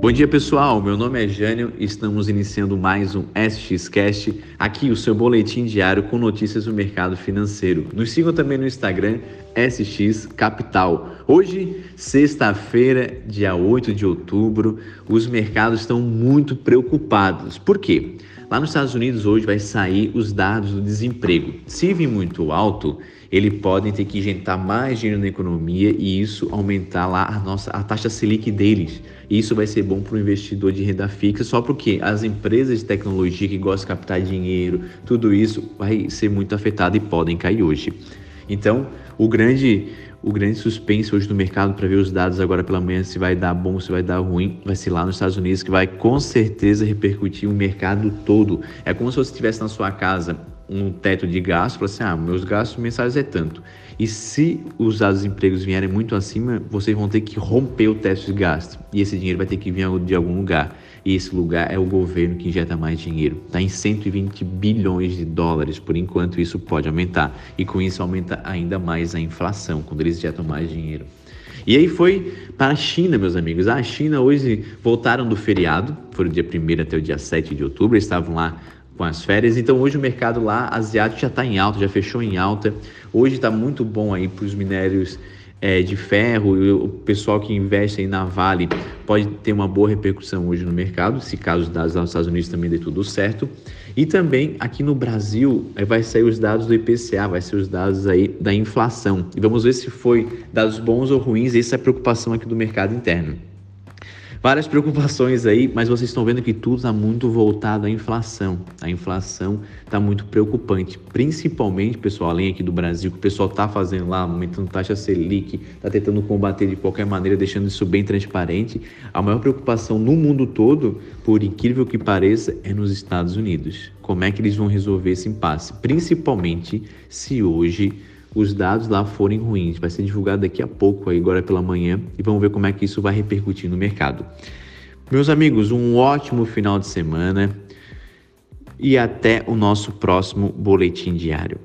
Bom dia pessoal, meu nome é Jânio e estamos iniciando mais um SXCast, aqui o seu boletim diário com notícias do mercado financeiro. Nos sigam também no Instagram SX Capital. Hoje, sexta-feira, dia 8 de outubro, os mercados estão muito preocupados. Por quê? Lá nos Estados Unidos hoje vai sair os dados do desemprego. Se vir muito alto, eles podem ter que injetar mais dinheiro na economia e isso aumentar lá a nossa a taxa Selic deles. Isso vai ser bom para o investidor de renda fixa, só porque as empresas de tecnologia que gostam de captar dinheiro, tudo isso vai ser muito afetado e podem cair hoje. Então, o grande o grande suspense hoje no mercado para ver os dados agora pela manhã, se vai dar bom, se vai dar ruim, vai ser lá nos Estados Unidos, que vai com certeza repercutir o mercado todo. É como se você estivesse na sua casa um teto de gasto, assim, ah, meus gastos mensais é tanto. E se os dados empregos vierem muito acima, vocês vão ter que romper o teto de gasto. E esse dinheiro vai ter que vir de algum lugar. E esse lugar é o governo que injeta mais dinheiro. Está em 120 bilhões de dólares. Por enquanto, isso pode aumentar. E com isso aumenta ainda mais a inflação, quando eles injetam mais dinheiro. E aí foi para a China, meus amigos. A China hoje voltaram do feriado, foi do dia 1 até o dia 7 de outubro, estavam lá com as férias. Então hoje o mercado lá asiático já está em alta, já fechou em alta. Hoje está muito bom aí para os minérios é, de ferro o pessoal que investe aí na Vale pode ter uma boa repercussão hoje no mercado, se caso os dados lá nos Estados Unidos também dê tudo certo. E também aqui no Brasil vai sair os dados do IPCA, vai ser os dados aí da inflação. E vamos ver se foi dados bons ou ruins, essa é a preocupação aqui do mercado interno. Várias preocupações aí, mas vocês estão vendo que tudo está muito voltado à inflação. A inflação está muito preocupante, principalmente, pessoal, além aqui do Brasil, que o pessoal está fazendo lá, aumentando taxa Selic, está tentando combater de qualquer maneira, deixando isso bem transparente. A maior preocupação no mundo todo, por incrível que pareça, é nos Estados Unidos. Como é que eles vão resolver esse impasse? Principalmente se hoje os dados lá forem ruins. Vai ser divulgado daqui a pouco, agora pela manhã, e vamos ver como é que isso vai repercutir no mercado. Meus amigos, um ótimo final de semana e até o nosso próximo boletim diário.